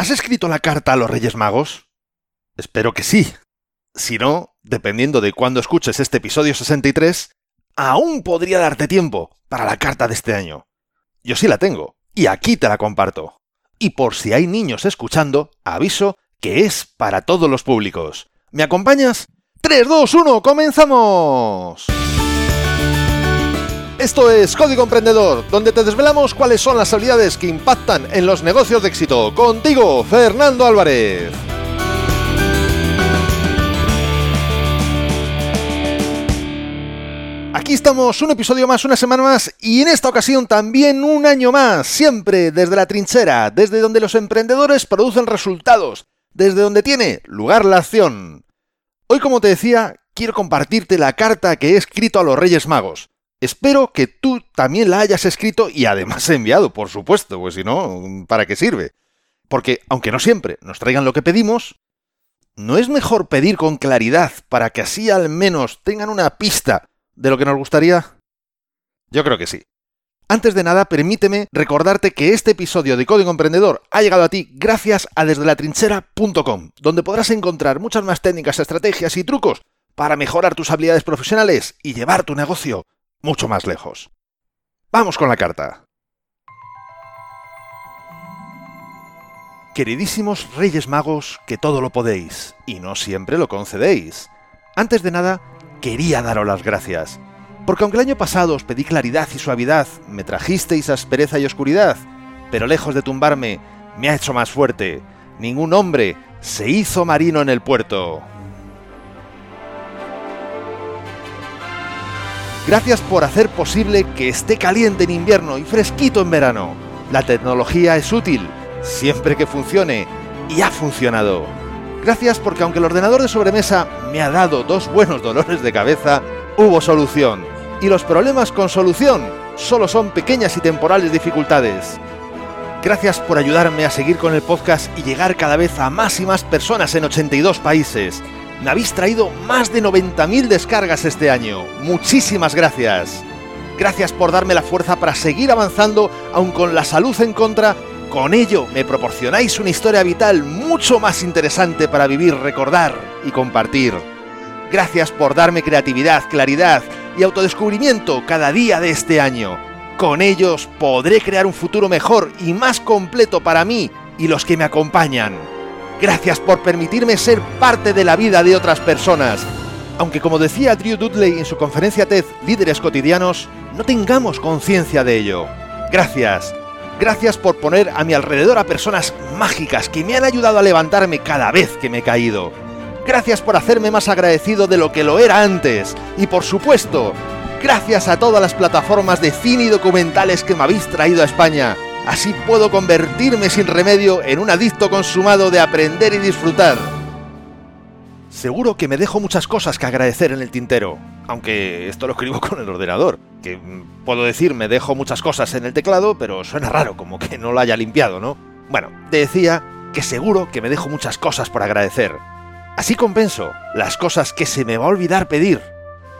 ¿Has escrito la carta a los Reyes Magos? Espero que sí. Si no, dependiendo de cuándo escuches este episodio 63, aún podría darte tiempo para la carta de este año. Yo sí la tengo, y aquí te la comparto. Y por si hay niños escuchando, aviso que es para todos los públicos. ¿Me acompañas? 3, 2, 1, comenzamos. Esto es Código Emprendedor, donde te desvelamos cuáles son las habilidades que impactan en los negocios de éxito. Contigo, Fernando Álvarez. Aquí estamos, un episodio más, una semana más y en esta ocasión también un año más, siempre desde la trinchera, desde donde los emprendedores producen resultados, desde donde tiene lugar la acción. Hoy, como te decía, quiero compartirte la carta que he escrito a los Reyes Magos. Espero que tú también la hayas escrito y además enviado, por supuesto, pues si no, ¿para qué sirve? Porque, aunque no siempre nos traigan lo que pedimos, ¿no es mejor pedir con claridad para que así al menos tengan una pista de lo que nos gustaría? Yo creo que sí. Antes de nada, permíteme recordarte que este episodio de Código Emprendedor ha llegado a ti gracias a desdelatrinchera.com, donde podrás encontrar muchas más técnicas, estrategias y trucos para mejorar tus habilidades profesionales y llevar tu negocio mucho más lejos. Vamos con la carta. Queridísimos Reyes Magos, que todo lo podéis, y no siempre lo concedéis. Antes de nada, quería daros las gracias porque aunque el año pasado os pedí claridad y suavidad, me trajisteis aspereza y oscuridad, pero lejos de tumbarme, me ha hecho más fuerte. Ningún hombre se hizo marino en el puerto. Gracias por hacer posible que esté caliente en invierno y fresquito en verano. La tecnología es útil, siempre que funcione, y ha funcionado. Gracias porque aunque el ordenador de sobremesa me ha dado dos buenos dolores de cabeza, hubo solución y los problemas con solución solo son pequeñas y temporales dificultades. Gracias por ayudarme a seguir con el podcast y llegar cada vez a más y más personas en 82 países. Me habéis traído más de 90.000 descargas este año. Muchísimas gracias. Gracias por darme la fuerza para seguir avanzando, aun con la salud en contra. Con ello me proporcionáis una historia vital mucho más interesante para vivir, recordar y compartir. Gracias por darme creatividad, claridad y autodescubrimiento cada día de este año. Con ellos podré crear un futuro mejor y más completo para mí y los que me acompañan. Gracias por permitirme ser parte de la vida de otras personas. Aunque como decía Drew Dudley en su conferencia TED Líderes Cotidianos, no tengamos conciencia de ello. Gracias. Gracias por poner a mi alrededor a personas mágicas que me han ayudado a levantarme cada vez que me he caído. Gracias por hacerme más agradecido de lo que lo era antes. Y por supuesto, gracias a todas las plataformas de cine y documentales que me habéis traído a España. Así puedo convertirme sin remedio en un adicto consumado de aprender y disfrutar. Seguro que me dejo muchas cosas que agradecer en el tintero, aunque esto lo escribo con el ordenador, que puedo decir me dejo muchas cosas en el teclado, pero suena raro, como que no lo haya limpiado, ¿no? Bueno, decía que seguro que me dejo muchas cosas por agradecer, Así compenso las cosas que se me va a olvidar pedir.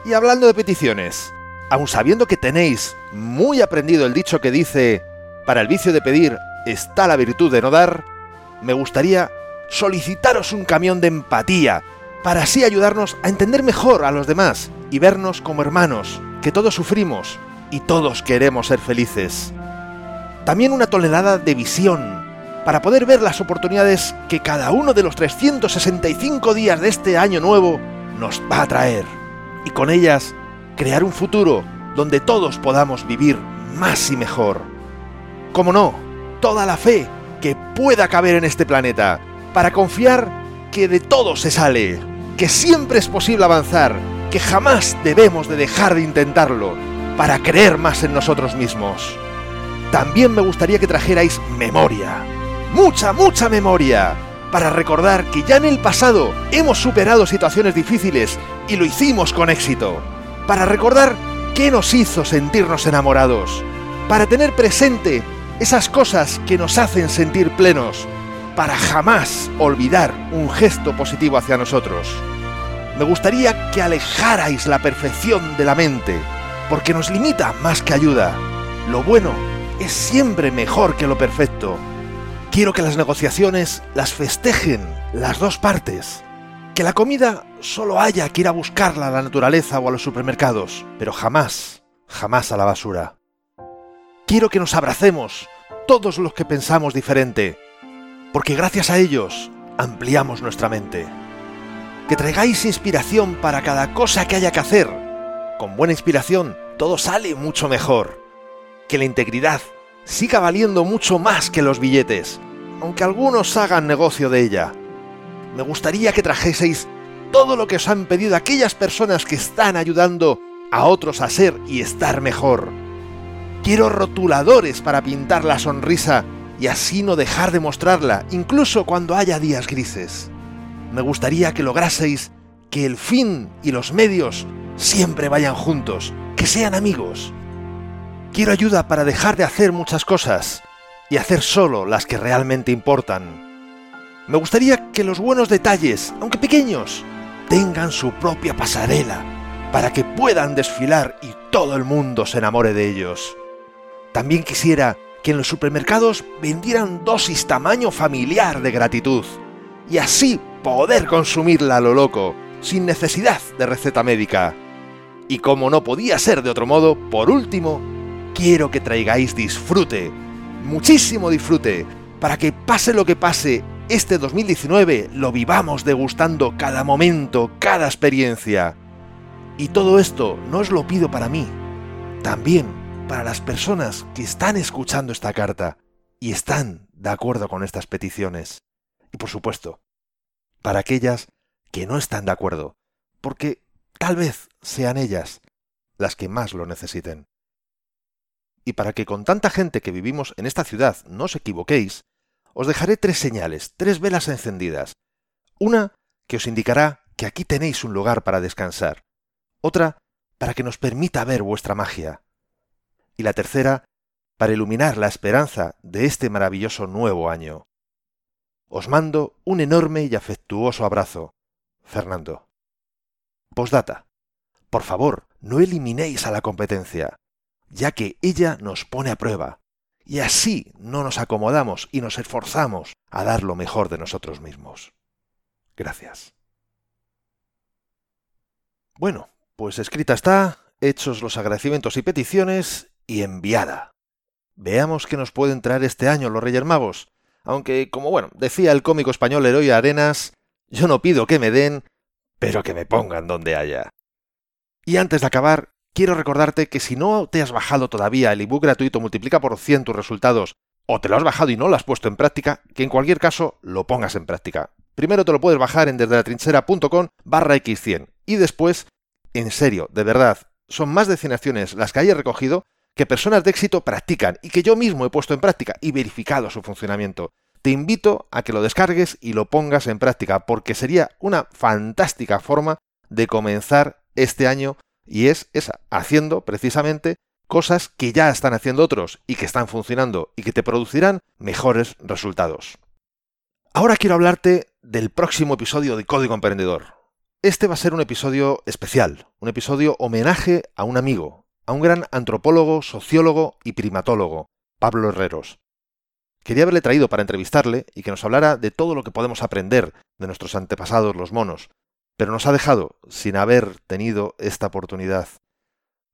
Y hablando de peticiones, aun sabiendo que tenéis muy aprendido el dicho que dice, para el vicio de pedir está la virtud de no dar, me gustaría solicitaros un camión de empatía, para así ayudarnos a entender mejor a los demás y vernos como hermanos, que todos sufrimos y todos queremos ser felices. También una tonelada de visión, para poder ver las oportunidades que cada uno de los 365 días de este año nuevo nos va a traer. Y con ellas crear un futuro donde todos podamos vivir más y mejor. Como no, toda la fe que pueda caber en este planeta, para confiar que de todo se sale, que siempre es posible avanzar, que jamás debemos de dejar de intentarlo, para creer más en nosotros mismos. También me gustaría que trajerais memoria, mucha, mucha memoria para recordar que ya en el pasado hemos superado situaciones difíciles y lo hicimos con éxito. Para recordar qué nos hizo sentirnos enamorados. Para tener presente esas cosas que nos hacen sentir plenos. Para jamás olvidar un gesto positivo hacia nosotros. Me gustaría que alejarais la perfección de la mente, porque nos limita más que ayuda. Lo bueno es siempre mejor que lo perfecto Quiero que las negociaciones las festejen las dos partes. Que la comida solo haya que ir a buscarla a la naturaleza o a los supermercados, pero jamás, jamás a la basura. Quiero que nos abracemos, todos los que pensamos diferente, porque gracias a ellos ampliamos nuestra mente. Que traigáis inspiración para cada cosa que haya que hacer. Con buena inspiración todo sale mucho mejor. Que la integridad siga valiendo mucho más que los billetes, aunque algunos hagan negocio de ella. Me gustaría que trajeseis todo lo que os han pedido aquellas personas que están ayudando a otros a ser y estar mejor. Quiero rotuladores para pintar la sonrisa y así no dejar de mostrarla, incluso cuando haya días grises. Me gustaría que lograseis que el fin y los medios siempre vayan juntos, que sean amigos. Quiero ayuda para dejar de hacer muchas cosas y hacer solo las que realmente importan. Me gustaría que los buenos detalles, aunque pequeños, tengan su propia pasarela para que puedan desfilar y todo el mundo se enamore de ellos. También quisiera que en los supermercados vendieran dosis tamaño familiar de gratitud y así poder consumirla a lo loco, sin necesidad de receta médica. Y como no podía ser de otro modo, por último, quiero que traigáis disfrute, muchísimo disfrute, para que pase lo que pase, este 2019 lo vivamos degustando cada momento, cada experiencia. Y todo esto no os lo pido para mí, también para las personas que están escuchando esta carta y están de acuerdo con estas peticiones. Y por supuesto, para aquellas que no están de acuerdo, porque tal vez sean ellas las que más lo necesiten. Y para que con tanta gente que vivimos en esta ciudad no os equivoquéis, os dejaré tres señales, tres velas encendidas. Una que os indicará que aquí tenéis un lugar para descansar. Otra para que nos permita ver vuestra magia y la tercera para iluminar la esperanza de este maravilloso nuevo año. Os mando un enorme y afectuoso abrazo. Fernando. Postdata. Por favor, no eliminéis a la competencia, ya que ella nos pone a prueba, y así no nos acomodamos y nos esforzamos a dar lo mejor de nosotros mismos. Gracias. Bueno, pues escrita está, hechos los agradecimientos y peticiones, y enviada. Veamos qué nos pueden traer este año los Reyes Magos. Aunque, como bueno, decía el cómico español Heroy Arenas, yo no pido que me den, pero que me pongan donde haya. Y antes de acabar, quiero recordarte que si no te has bajado todavía el ebook gratuito multiplica por 100 tus resultados, o te lo has bajado y no lo has puesto en práctica, que en cualquier caso lo pongas en práctica. Primero te lo puedes bajar en desde la barra x100 y después, en serio, de verdad, son más de 100 acciones las que haya recogido que personas de éxito practican y que yo mismo he puesto en práctica y verificado su funcionamiento. Te invito a que lo descargues y lo pongas en práctica porque sería una fantástica forma de comenzar este año y es esa, haciendo precisamente cosas que ya están haciendo otros y que están funcionando y que te producirán mejores resultados. Ahora quiero hablarte del próximo episodio de Código Emprendedor. Este va a ser un episodio especial, un episodio homenaje a un amigo, a un gran antropólogo, sociólogo y primatólogo, Pablo Herreros. Quería haberle traído para entrevistarle y que nos hablara de todo lo que podemos aprender de nuestros antepasados los monos, pero nos ha dejado sin haber tenido esta oportunidad.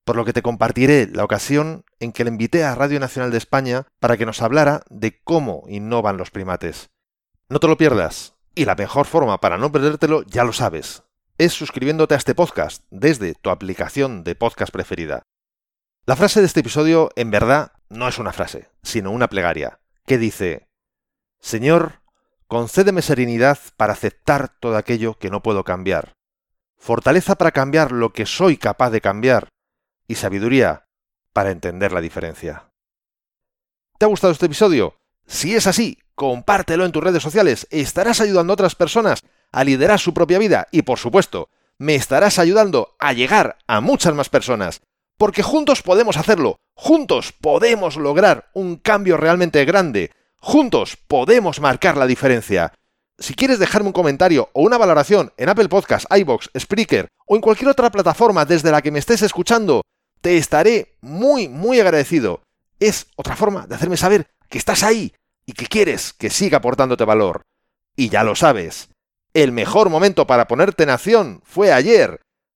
Por lo que te compartiré la ocasión en que le invité a Radio Nacional de España para que nos hablara de cómo innovan los primates. No te lo pierdas, y la mejor forma para no perdértelo ya lo sabes, es suscribiéndote a este podcast desde tu aplicación de podcast preferida. La frase de este episodio, en verdad, no es una frase, sino una plegaria, que dice, Señor, concédeme serenidad para aceptar todo aquello que no puedo cambiar, fortaleza para cambiar lo que soy capaz de cambiar, y sabiduría para entender la diferencia. ¿Te ha gustado este episodio? Si es así, compártelo en tus redes sociales, estarás ayudando a otras personas a liderar su propia vida y, por supuesto, me estarás ayudando a llegar a muchas más personas porque juntos podemos hacerlo, juntos podemos lograr un cambio realmente grande, juntos podemos marcar la diferencia. Si quieres dejarme un comentario o una valoración en Apple Podcasts, iBox, Spreaker o en cualquier otra plataforma desde la que me estés escuchando, te estaré muy, muy agradecido. Es otra forma de hacerme saber que estás ahí, y que quieres que siga aportándote valor. Y ya lo sabes, el mejor momento para ponerte en acción fue ayer.